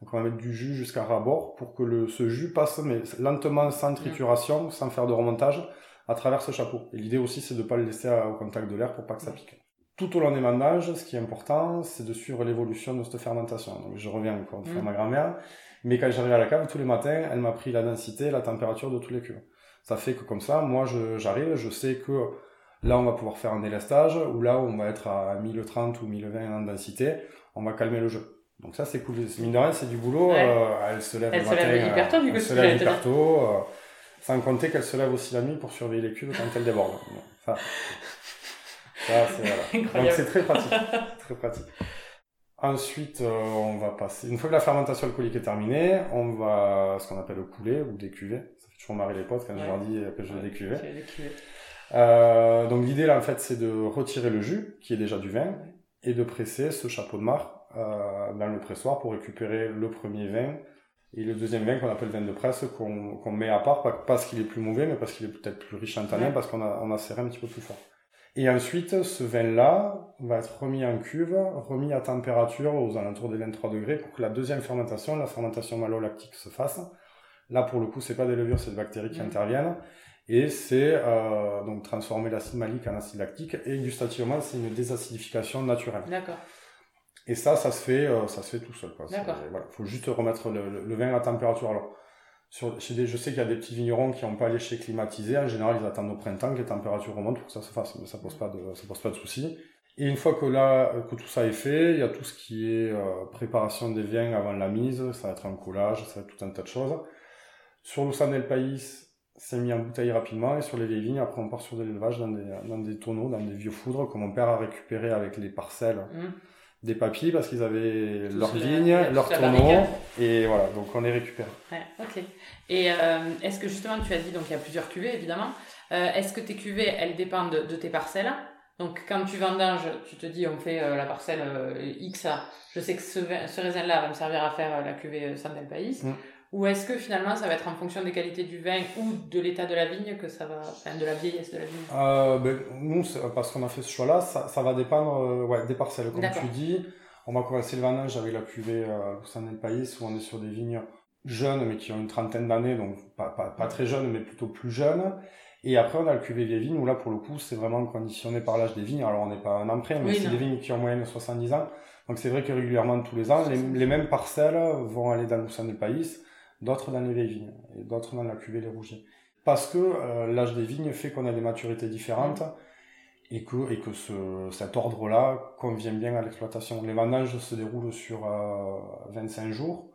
Donc on va mettre du jus jusqu'à rabord pour que le, ce jus passe mais lentement, sans mmh. trituration, sans faire de remontage, à travers ce chapeau. Et l'idée aussi, c'est de ne pas le laisser au contact de l'air pour pas que ça mmh. pique. Tout au long des vendages, ce qui est important, c'est de suivre l'évolution de cette fermentation. Donc je reviens encore une fois à ma grand-mère. Mais quand j'arrive à la cave, tous les matins, elle m'a pris la densité, la température de tous les cuves. Ça fait que comme ça, moi, j'arrive, je, sais que là, on va pouvoir faire un délestage, ou là, on va être à 1030 ou 1020 en densité, on va calmer le jeu. Donc ça, c'est cool. Mine de rien, c'est du boulot. Euh, elle se lève elle le matin. Lève hyper tôt, du elle se lève hyper tôt. Euh, sans compter qu'elle se lève aussi la nuit pour surveiller les cuves quand elles débordent. ça, c'est voilà. [LAUGHS] Donc c'est très pratique. très pratique. Ensuite, euh, on va passer. Une fois que la fermentation alcoolique est terminée, on va ce qu'on appelle le couler ou décuver. Ça fait toujours marrer les potes quand je leur dis que je vais décuver. Euh, donc l'idée là en fait c'est de retirer le jus qui est déjà du vin et de presser ce chapeau de mar euh, dans le pressoir pour récupérer le premier vin et le deuxième vin qu'on appelle vin de presse qu'on met à part pas parce qu'il est plus mauvais mais parce qu'il est peut-être plus riche en tanin parce qu'on a, on a serré un petit peu plus fort. Et ensuite, ce vin-là va être remis en cuve, remis à température aux alentours des 23 degrés pour que la deuxième fermentation, la fermentation malolactique, se fasse. Là, pour le coup, c'est pas des levures, c'est des bactéries qui mmh. interviennent. Et c'est euh, donc transformer l'acide malique en acide lactique. Et gustativement, c'est une désacidification naturelle. D'accord. Et ça, ça se fait, euh, ça se fait tout seul. D'accord. Voilà, faut juste remettre le, le, vin à température. Alors, je sais qu'il y a des petits vignerons qui n'ont pas léché climatisé. En général, ils attendent au printemps que les températures remontent pour que ça se fasse, mais ça pose pas de, pose pas de soucis. Et une fois que tout ça est fait, il y a tout ce qui est euh, préparation des vins avant la mise, ça va être un collage, ça va être tout un tas de choses. Sur le San del Pays, c'est mis en bouteille rapidement, et sur les vieilles vignes, après on part sur de l'élevage dans des, tonneaux, dans des vieux foudres que mon père a récupéré avec les parcelles. Mmh des papiers parce qu'ils avaient leur vigne, leur tonneau et voilà, donc on les récupère. Ouais, ok. Et euh, est-ce que justement tu as dit, donc il y a plusieurs cuvées évidemment, euh, est-ce que tes cuvées elles dépendent de, tes parcelles? Donc quand tu vendanges, tu te dis on fait euh, la parcelle X, je sais que ce, ce raisin-là va me servir à faire la cuvée San del País. Mm. Ou est-ce que finalement ça va être en fonction des qualités du vin ou de l'état de la vigne que ça va, enfin de la vieillesse de la vigne? Euh, ben, Nous, parce qu'on a fait ce choix-là, ça, ça va dépendre euh, ouais, des parcelles. Comme tu dis, on va commencer le vendange avec la cuvée euh, San País où on est sur des vignes jeunes mais qui ont une trentaine d'années, donc pas, pas, pas, très jeunes mais plutôt plus jeunes. Et après on a le cuvée vieille vigne où là pour le coup c'est vraiment conditionné par l'âge des vignes. Alors on n'est pas un emprunt mais c'est des vignes qui ont en moyenne 70 ans. Donc c'est vrai que régulièrement tous les ans les, les, mêmes parcelles vont aller dans le San del País d'autres dans les vieilles vignes et d'autres dans la cuvée les rougiers. Parce que euh, l'âge des vignes fait qu'on a des maturités différentes et que, et que ce, cet ordre-là convient bien à l'exploitation. Les vendanges se déroulent sur 25 jours.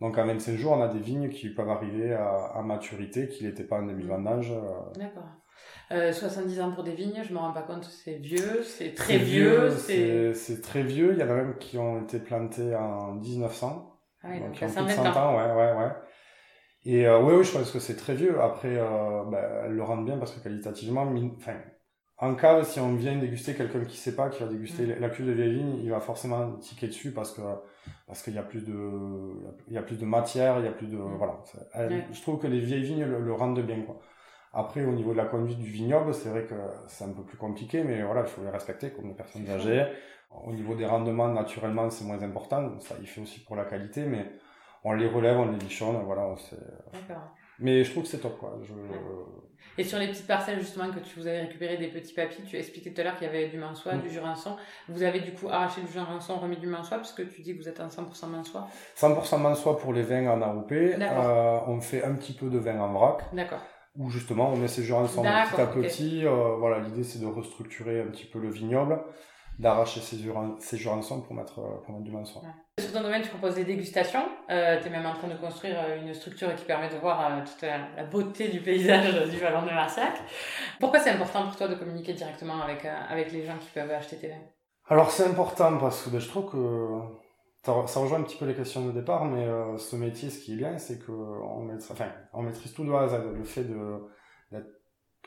Donc à 25 jours, on a des vignes qui peuvent arriver à, maturité, qui n'étaient pas en début de vendange. D'accord. 70 ans pour des vignes, je me rends pas compte, c'est vieux, c'est très vieux. C'est très vieux, il y en a même qui ont été plantés en 1900. Oui, donc, donc 100 ans. Ouais, ouais, ouais. Et euh, oui, oui, je pense que c'est très vieux. Après, euh, bah, elles le rendent bien parce que qualitativement, enfin, en cave, si on vient déguster quelqu'un qui sait pas, qui va déguster mm. la cuve de vieille vigne, il va forcément tiquer dessus parce que parce qu'il y a plus de il y a plus de matière, il y a plus de mm. voilà. Je trouve que les vieilles vignes le, rendent bien quoi. Après, au niveau de la conduite du vignoble, c'est vrai que c'est un peu plus compliqué, mais voilà, il faut les respecter comme les personnes âgées. Au niveau des rendements, naturellement, c'est moins important. Ça, il fait aussi pour la qualité, mais on les relève, on les lichonne, voilà. D'accord. Mais je trouve que c'est top, quoi. Je... Et sur les petites parcelles, justement, que tu vous avez récupéré des petits papis, tu expliquais tout à l'heure qu'il y avait du mansois, mm. du jurançon. Vous avez du coup arraché du jurançon, remis du mansois, parce que tu dis que vous êtes en 100% mansois 100% mansois pour les vins en AOP. Euh, on fait un petit peu de vin en vrac. D'accord. Où justement, on met ces jurançons petit à petit. Euh, voilà, l'idée c'est de restructurer un petit peu le vignoble d'arracher ces, ces ensemble pour mettre, euh, pour mettre du mansoir. Sur ton domaine, tu proposes des dégustations. Euh, tu es même en train de construire euh, une structure qui permet de voir toute la, beauté du paysage du Vallon de Marciac. Pourquoi c'est important pour toi de communiquer directement avec, avec les gens qui peuvent acheter tes vins? Alors c'est important parce que ben, je trouve que ça rejoint un petit peu les questions de départ, mais ce métier, ce qui est bien, c'est qu'on maîtrise, enfin, on maîtrise tout de A à Z. Le fait d'être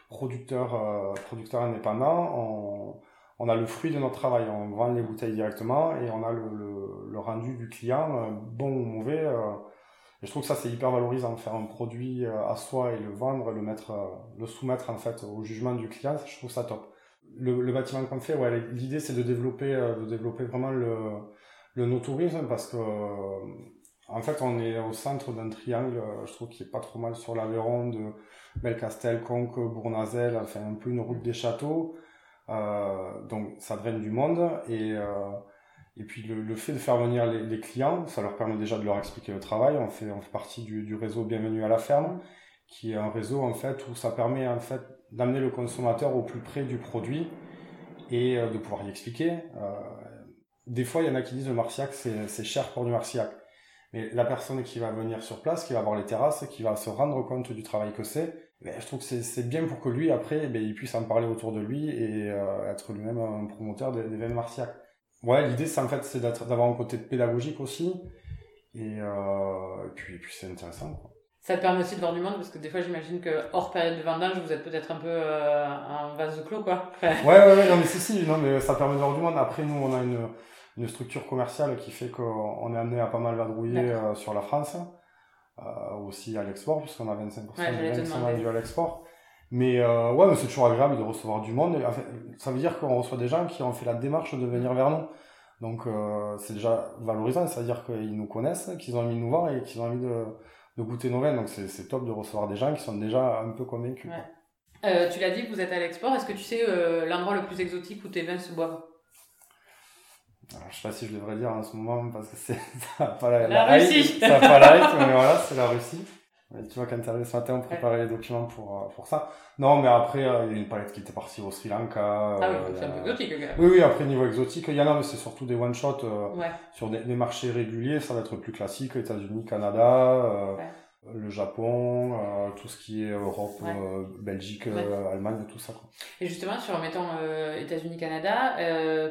producteur, producteur indépendant, on on a le fruit de notre travail. On vend les bouteilles directement et on a le, rendu du client, euh, bon ou mauvais. Euh. et je trouve que ça, c'est hyper valorisant. Faire un produit euh, à soi et le vendre, le mettre, le soumettre en fait au jugement du client, je trouve ça top. Le, bâtiment qu'on fait, ouais, l'idée c'est de développer, de développer vraiment le, le no-tourisme parce que en fait, on est au centre d'un triangle, je trouve qu'il est pas trop mal sur l'Aveyron, de Belcastel, Conques, Bournazel, enfin un peu une route des châteaux. Euh, donc ça draine du monde et euh, et puis le, fait de faire venir les, clients, ça leur permet déjà de leur expliquer le travail. On fait, on fait partie du, réseau Bienvenue à la ferme, qui est un réseau en fait où ça permet en fait d'amener le consommateur au plus près du produit et euh, de pouvoir y expliquer. Des fois, il y en a qui disent le Marciac c'est cher pour du Marciac. Mais la personne qui va venir sur place, qui va voir les terrasses, qui va se rendre compte du travail que c'est, je trouve que c'est bien pour que lui, après, ben, il puisse en parler autour de lui et euh, être lui-même un promoteur des, des martiaques. Ouais, l'idée, c'est en fait, c'est d'avoir un côté pédagogique aussi. Et, euh, et puis, puis c'est intéressant. Quoi. Ça te permet aussi de voir du monde parce que des fois, j'imagine que hors période de vendange, vous êtes peut-être un peu euh, en vase de clos, quoi. [LAUGHS] ouais, ouais, ouais, non, mais si, si, non, mais ça permet de voir du monde. Après, nous, on a une, une structure commerciale qui fait qu'on est amené à pas mal vadrouiller euh, sur la France. Euh, aussi à l'export, puisqu'on a 25% ouais, de à l'export. Mais euh, ouais, mais c'est toujours agréable de recevoir du monde. ça veut dire qu'on reçoit des gens qui ont fait la démarche de venir vers nous. Donc euh, c'est déjà valorisant, c'est-à-dire qu'ils nous connaissent, qu'ils ont envie de nous voir et qu'ils ont envie de, de goûter nos vins. Donc c'est top de recevoir des gens qui sont déjà un peu convaincus. Tu l'as dit, vous êtes à l'export. Est-ce que tu sais l'endroit le plus exotique où tes vins se boivent? Alors, je sais pas si je devrais dire en ce moment parce que c'est [LAUGHS] ça pas la, la, Russie. ça pas la mais [LAUGHS] voilà, c'est la Russie. tu vois, arrivé ce matin, on préparait les documents pour, euh, pour ça. Non, mais après, euh, il y a une palette qui était partie au Sri Lanka. ah oui, euh, c'est un peu exotique, quand même. Oui, oui, après, niveau exotique, il y en a, mais c'est surtout des one-shots ouais. sur des, des, marchés réguliers. Ça va être plus classique, États-Unis, Canada. Ouais le Japon, euh, tout ce qui est Europe, euh, Belgique, euh, Allemagne, tout ça. Quoi. Et justement, sur mettons États-Unis, Canada,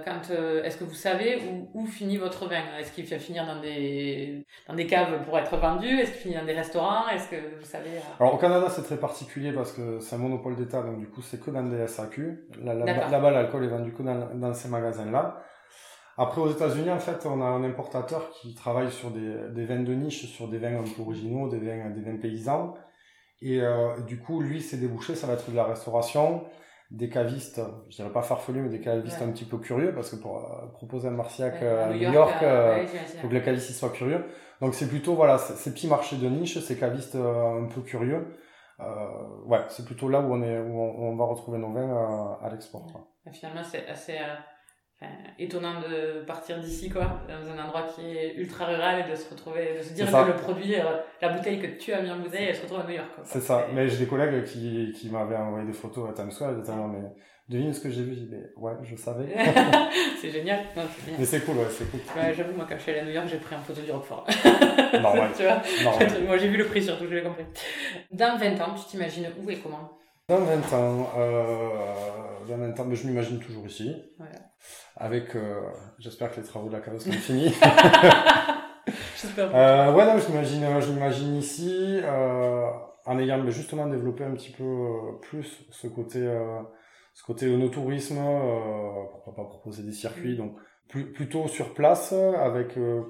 quand est-ce que vous savez où, où finit votre vin? Est-ce qu'il va finir dans des dans des caves pour être vendu? Est-ce qu'il finit dans des restaurants? Est-ce que vous savez Alors au Canada, c'est très particulier parce que c'est un monopole d'État, donc du coup, c'est que dans des SAQ. Là-bas, l'alcool est vendu que dans, dans ces magasins-là. Après, aux États-Unis, en fait, on a un importateur qui travaille sur des, des vins de niche, sur des vins un peu originaux, des vins, des vins paysans. Et euh, du coup, lui, ses débouchés, ça va être de la restauration, des cavistes, je dirais pas farfelus, mais des cavistes un petit peu curieux, parce que pour euh, proposer un marciac euh, à New York, il faut que les cavistes soient curieux. Donc c'est plutôt, voilà, ces petits marchés de niche, ces cavistes un peu curieux. ouais, c'est plutôt là où on, est, où on, va retrouver nos vins à l'export. Finalement, c'est assez étonnant de partir d'ici, quoi, dans un endroit qui est ultra rural et de se retrouver, de se dire que le produit, euh, la bouteille que tu as mis en bouteille, elle se retrouve à New York. C'est ça. Mais j'ai des collègues qui, qui m'avaient envoyé des photos à Times Square, ils non, mais devine ce que j'ai vu. mais ouais, je savais. [LAUGHS] c'est génial. Mais c'est cool, ouais, c'est cool. Ouais, j'avoue, moi, quand je suis allé à New York, j'ai pris un photo du Roquefort. [LAUGHS] Normal. tu vois Moi, j'ai vu le prix surtout, je l'ai compris. Dans 20 ans, tu t'imagines où et comment? Dans 20 ans, euh, dans 20 ans, mais je m'imagine toujours ici. Avec, euh, j'espère que les travaux de la cave sont finis. [LAUGHS] [LAUGHS] j'espère. Euh, ouais, non, je m'imagine, je m'imagine ici, euh, en ayant justement développé un petit peu euh, plus ce côté, euh, ce côté onotourisme, euh, pourquoi pas proposer des circuits, mm. donc plus, plutôt sur place avec euh,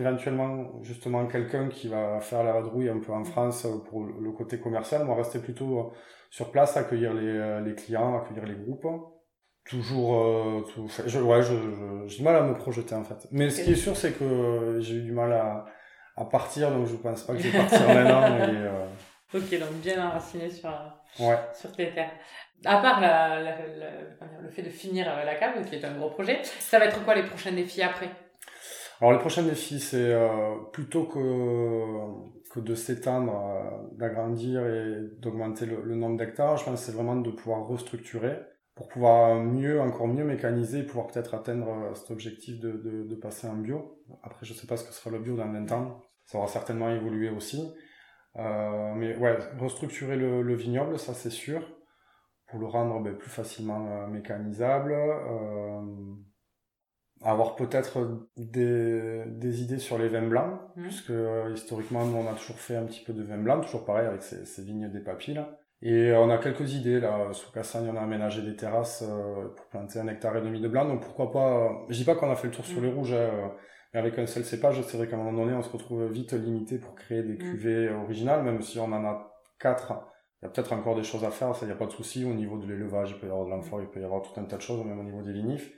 éventuellement justement quelqu'un qui va faire la vadrouille un peu en France pour le côté commercial, moi rester plutôt sur place, accueillir les, les clients, accueillir les groupes. Toujours, euh, tout, je, ouais, je, j'ai du mal à me projeter en fait. Mais ce qui est sûr, c'est que j'ai eu du mal à, à partir, donc je pense pas que je vais partir [LAUGHS] maintenant. euh... Ok, donc bien enraciné sur, ouais. sur tes terres. À part la, la, le fait de finir la cave, qui est un gros projet, ça va être quoi les prochains défis après? Alors les prochains défis, c'est euh, plutôt que, que de s'étendre, euh, d'agrandir et d'augmenter le, le nombre d'hectares, je pense que c'est vraiment de pouvoir restructurer pour pouvoir mieux, encore mieux mécaniser, pouvoir peut-être atteindre euh, cet objectif de, de, de, passer en bio. Après, je sais pas ce que sera le bio dans 20 ans. Ça aura certainement évolué aussi. Euh, mais ouais, restructurer le, le vignoble, ça c'est sûr, pour le rendre ben, plus facilement euh, mécanisable. Euh, avoir peut-être des, des, idées sur les vins blancs, mmh. puisque euh, historiquement, nous, on a toujours fait un petit peu de vin blanc, toujours pareil avec ces, ces vignes des papilles. Là. Et on a quelques idées là. Sous Cassagne, on a aménagé des terrasses euh, pour planter un hectare et demi de blanc. Donc pourquoi pas. Euh, je dis pas qu'on a fait le tour sur mm. les rouges, hein, mais avec un seul cépage, c'est vrai qu'à un moment donné, on se retrouve vite limité pour créer des mm. cuvées originales, même si on en a quatre. Il y a peut-être encore des choses à faire, ça, il n'y a pas de souci. Au niveau de l'élevage, il peut y avoir de l'amphore, il peut y avoir tout un tas de choses, même au niveau des vinifs.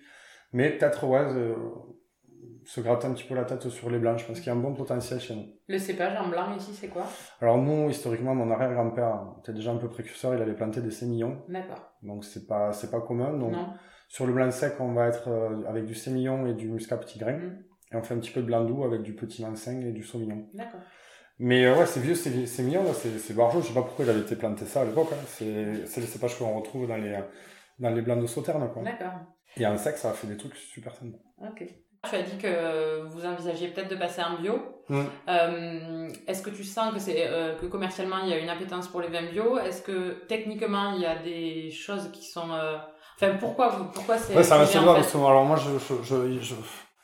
Mais peut-être, ouais, euh, se gratter un petit peu la tête sur les blancs. Je pense qu'il y a un bon potentiel chez nous. Le cépage en blanc ici, c'est quoi? Alors nous, historiquement, mon arrière-grand-père était déjà un peu précurseur. Il avait planté des sémillons. D'accord. Donc c'est pas c'est pas commun. Donc sur le blanc sec, on va être euh, avec du sémillon et du muscat petit grain. Mm. Et on fait un petit peu de blanc doux avec du petit mancing et du sauvignon. D'accord. Mais euh, ouais, c'est vieux, c'est sémillon là, c'est barjot. Je sais pas pourquoi il avait été planté ça à l'époque. Hein. C'est c'est le cépage qu'on retrouve dans les dans les blancs de sauterne quoi. D'accord. Et en sec, ça a fait des trucs super sympas. Ok. Tu as dit que vous envisagiez peut-être de passer en bio. Euh, Est-ce que tu sens que c'est euh, que commercialement il y a une appétence pour les vins bio? Est-ce que techniquement il y a des choses qui sont euh... Enfin pourquoi vous pourquoi c'est Ouais, ça reste en fait? Alors moi je je,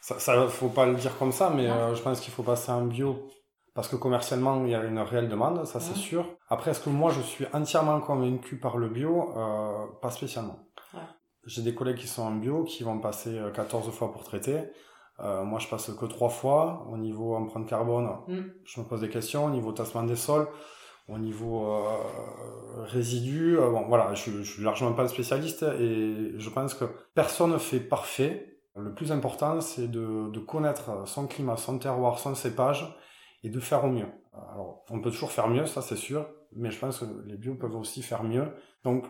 ça, ça faut pas le dire comme ça, mais je pense qu'il faut passer en bio parce que commercialement il y a une réelle demande, ça c'est sûr. Après est-ce que moi je suis entièrement convaincu par le bio? Pas spécialement. J'ai des collègues qui sont en bio, qui vont passer 14 fois pour traiter. Euh, moi, je passe que trois fois. Au niveau empreinte carbone, mm. je me pose des questions. Au niveau tassement des sols, au niveau euh, résidus, euh, bon, voilà, je, je suis largement pas un spécialiste et je pense que personne ne fait parfait. Le plus important, c'est de, de connaître son climat, son terroir, son cépage et de faire au mieux. Alors, on peut toujours faire mieux, ça c'est sûr, mais je pense que les bio peuvent aussi faire mieux. Donc,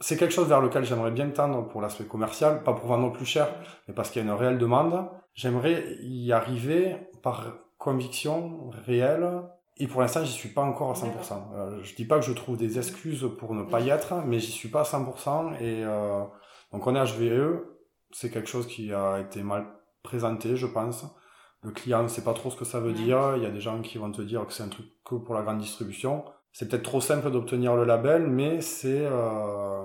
c'est quelque chose vers lequel j'aimerais bien tendre pour l'aspect commercial, pas pour vendre plus cher, mais parce qu'il y a une réelle demande. J'aimerais y arriver par conviction réelle, et pour l'instant, j'y suis pas encore à 100%. Euh, je dis pas que je trouve des excuses pour ne pas y être, mais j'y suis pas à 100%. Et euh, donc on est HVE, c'est quelque chose qui a été mal présenté, je pense. Le client ne sait pas trop ce que ça veut dire. Il y a des gens qui vont te dire que c'est un truc que pour la grande distribution c'est peut-être trop simple d'obtenir le label, mais c'est euh,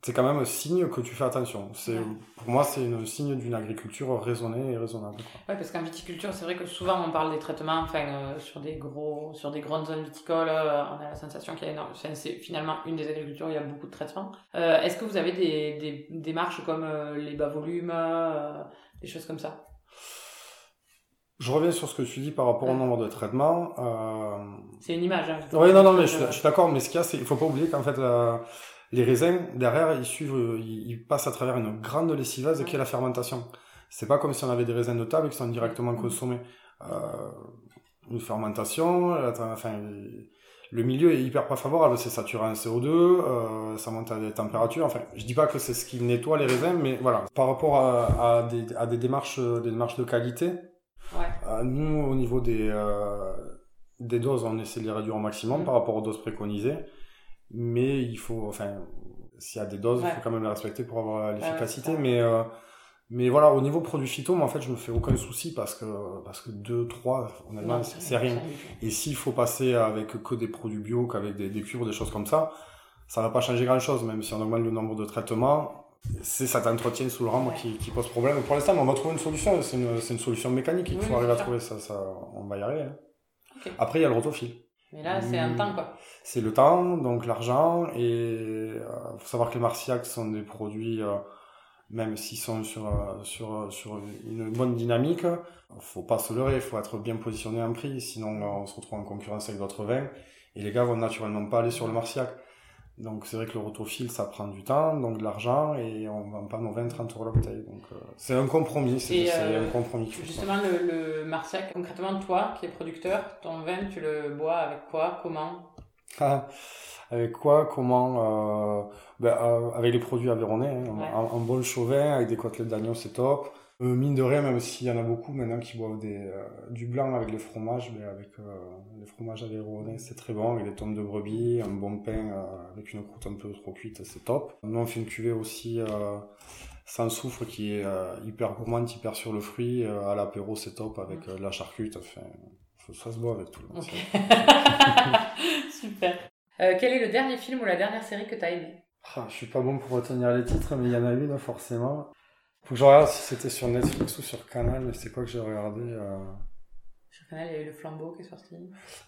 c'est quand même un signe que tu fais attention. C'est pour moi c'est un signe d'une agriculture raisonnée et raisonnable. Ouais, parce qu'en viticulture, c'est vrai que souvent on parle des traitements, enfin euh, sur des gros, sur des grandes zones viticoles, euh, on a la sensation qu'il y a énorme. Enfin, c'est finalement une des agricultures où il y a beaucoup de traitements. Est-ce que vous avez des, des démarches comme les bas volumes, des choses comme ça? Je reviens sur ce que tu dis par rapport au nombre de traitements. Euh... C'est une image. Hein, oui, non, non, mais je, je suis d'accord, mais ce qu'il y a, c'est il faut pas oublier qu'en fait, euh, les raisins, derrière, ils suivent, ils, passent à travers une grande lessiveuse ouais. qui est la fermentation. C'est pas comme si on avait des raisins de table qui sont directement consommés. Euh, une fermentation, enfin, le milieu est hyper pas favorable, c'est saturé en CO2, euh, ça monte à des températures, enfin, je dis pas que c'est ce qui nettoie les raisins, mais voilà. Par rapport à, à, des, à des démarches, des démarches de qualité. Euh, nous, au niveau des, euh, des doses, on essaie de les réduire au maximum mmh. par rapport aux doses préconisées. mais il faut, enfin, s'il y a des doses, il faut quand même les respecter pour avoir l'efficacité. mais euh, mais voilà, au niveau produit phyto, moi en fait, je me fais aucun souci parce que parce que deux, trois, honnêtement, c'est rien. Et s'il faut passer avec que des produits bio, qu'avec des, des cures, des choses comme ça, ça va pas changer grand chose, même si on augmente le nombre de traitements. C'est cet entretien sous le rang qui, qui, pose problème. Pour l'instant, on va trouver une solution. C'est une, une, solution mécanique. Il faut arriver à trouver ça, ça. On va y arriver. Hein. Après, il y a le rotophile. Mais là, c'est un temps, quoi. C'est le temps, donc l'argent. Et il euh, faut savoir que les martiacs sont des produits euh, même s'ils sont sur, euh, sur, sur une bonne dynamique, faut pas se leurrer, il faut être bien positionné en prix, sinon on se retrouve en concurrence avec d'autres vins, et les gars vont naturellement pas aller sur le Marciac. Donc c'est vrai que le rotophile, ça prend du temps, donc de l'argent, et on vend pas nos 20-30 euros la bouteille. Donc euh, c'est un compromis, c'est un compromis. Justement, le, le concrètement, toi qui es producteur, ton vin, tu le bois avec quoi Comment? Ah, avec quoi Comment euh, ben, euh, Avec les produits aveyronnais. Hein. Un, bon chauvin avec des côtelettes d'agneau, c'est top. Euh, mine de rien, même s'il y en a beaucoup maintenant qui boivent des, euh, du blanc avec les fromages, mais ben, avec euh, les fromages aveyronnais, c'est très bon. Avec les tomes de brebis, un bon pain avec une croûte un peu trop cuite, c'est top. Nous, on fait une cuvée aussi sans soufre qui est hyper gourmande, hyper sur le fruit. à l'apéro, c'est top avec la charcute. Enfin, ça se boit avec tout. [LAUGHS] Super. Euh, quel est le dernier film ou la dernière série que tu as aimé? Ah, Je suis pas bon pour retenir les titres, mais il y en a une forcément. Faut que je regarde si c'était sur Netflix ou sur Canal, mais c'est quoi que j'ai regardé euh... Sur Canal, il y a eu Le Flambeau qui est sorti.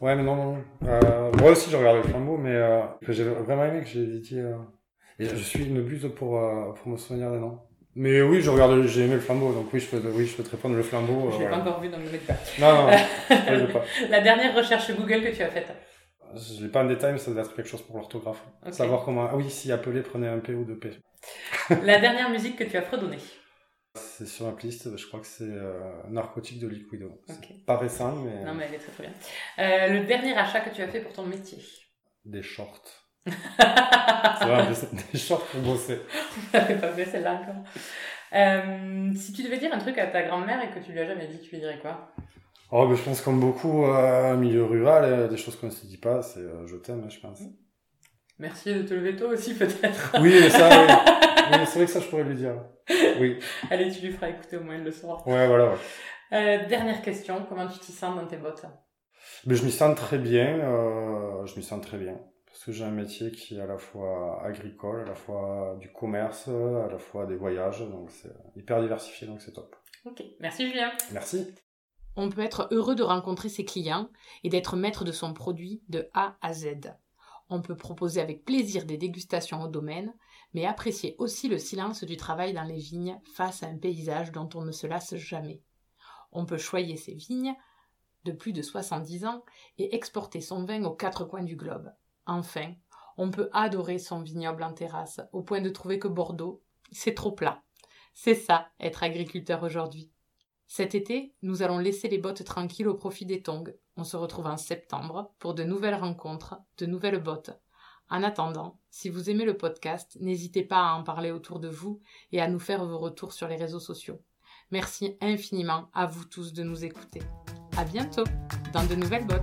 Ouais, mais non, non. Euh, moi aussi, j'ai regardé Le Flambeau, mais euh, que j'ai vraiment aimé, que j'ai dit. Euh, et je suis une buse pour, pour me souvenir des noms. Mais oui, je regarde, j'ai aimé le flambeau, donc oui, je peux, oui, je peux te répondre le flambeau. Je l'ai pas encore vu, donc je ne pas. Non, non, [LAUGHS] je pas. La dernière recherche Google que tu as faite je l'ai pas en détail, mais ça doit être quelque chose pour l'orthographe. Savoir comment. Ah oui, si appeler, prenez un P ou deux P. La dernière musique que tu as fredonnée C'est sur ma playlist, je crois que c'est euh, Narcotique de Liquido. Pas récent, mais. Non, mais elle est très très bien. Euh, le dernier achat que tu as fait pour ton métier? Des shorts. [LAUGHS] c'est vrai, des, shorts pour bosser. On n'avait pas fait celle-là encore. Euh, si tu devais dire un truc à ta grand-mère et que tu lui as jamais dit, tu lui dirais quoi? Oh, mais je pense comme beaucoup euh, milieu rural, des choses qu'on ne se dit pas, c'est je t'aime, je pense. Merci de te lever tôt aussi, peut-être. Oui, ça, oui. [LAUGHS] c'est vrai que ça, je pourrais lui dire. Oui. [LAUGHS] Allez, tu lui feras écouter, au moins il le saura. Ouais, voilà. Ouais. Euh, dernière question, comment tu t'y sens dans tes bottes? Mais Je m'y sens très bien, euh, je m'y sens très bien. Parce que j'ai un métier qui est à la fois agricole, à la fois du commerce, à la fois des voyages, donc c'est hyper diversifié, donc c'est top. Ok, merci Julien. Merci. On peut être heureux de rencontrer ses clients et d'être maître de son produit de A à Z. On peut proposer avec plaisir des dégustations au domaine, mais apprécier aussi le silence du travail dans les vignes face à un paysage dont on ne se lasse jamais. On peut choyer ses vignes de plus de 70 ans et exporter son vin aux quatre coins du globe. Enfin, on peut adorer son vignoble en terrasse au point de trouver que Bordeaux, c'est trop plat. C'est ça, être agriculteur aujourd'hui. Cet été, nous allons laisser les bottes tranquilles au profit des tongs. On se retrouve en septembre pour de nouvelles rencontres, de nouvelles bottes. En attendant, si vous aimez le podcast, n'hésitez pas à en parler autour de vous et à nous faire vos retours sur les réseaux sociaux. Merci infiniment à vous tous de nous écouter. À bientôt dans de nouvelles bottes.